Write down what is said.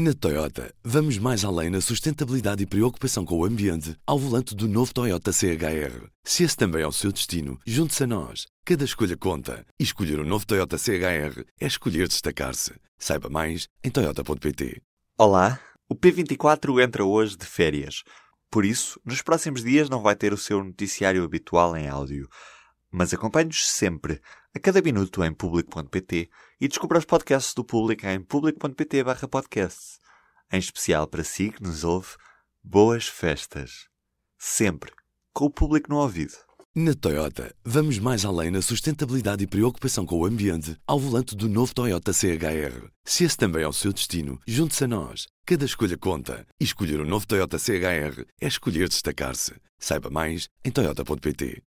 Na Toyota, vamos mais além na sustentabilidade e preocupação com o ambiente ao volante do novo Toyota CHR. Se esse também é o seu destino, junte-se a nós. Cada escolha conta. E escolher o um novo Toyota CHR é escolher destacar-se. Saiba mais em Toyota.pt. Olá, o P24 entra hoje de férias. Por isso, nos próximos dias não vai ter o seu noticiário habitual em áudio. Mas acompanhe-nos sempre, a cada minuto em público.pt e descubra os podcasts do Público em público.pt podcast. Em especial para si que nos ouve, boas festas. Sempre, com o público no ouvido. Na Toyota, vamos mais além na sustentabilidade e preocupação com o ambiente ao volante do novo Toyota CHR. Se esse também é o seu destino, junte-se a nós. Cada escolha conta. E escolher o um novo Toyota CHR é escolher destacar-se. Saiba mais em Toyota.pt.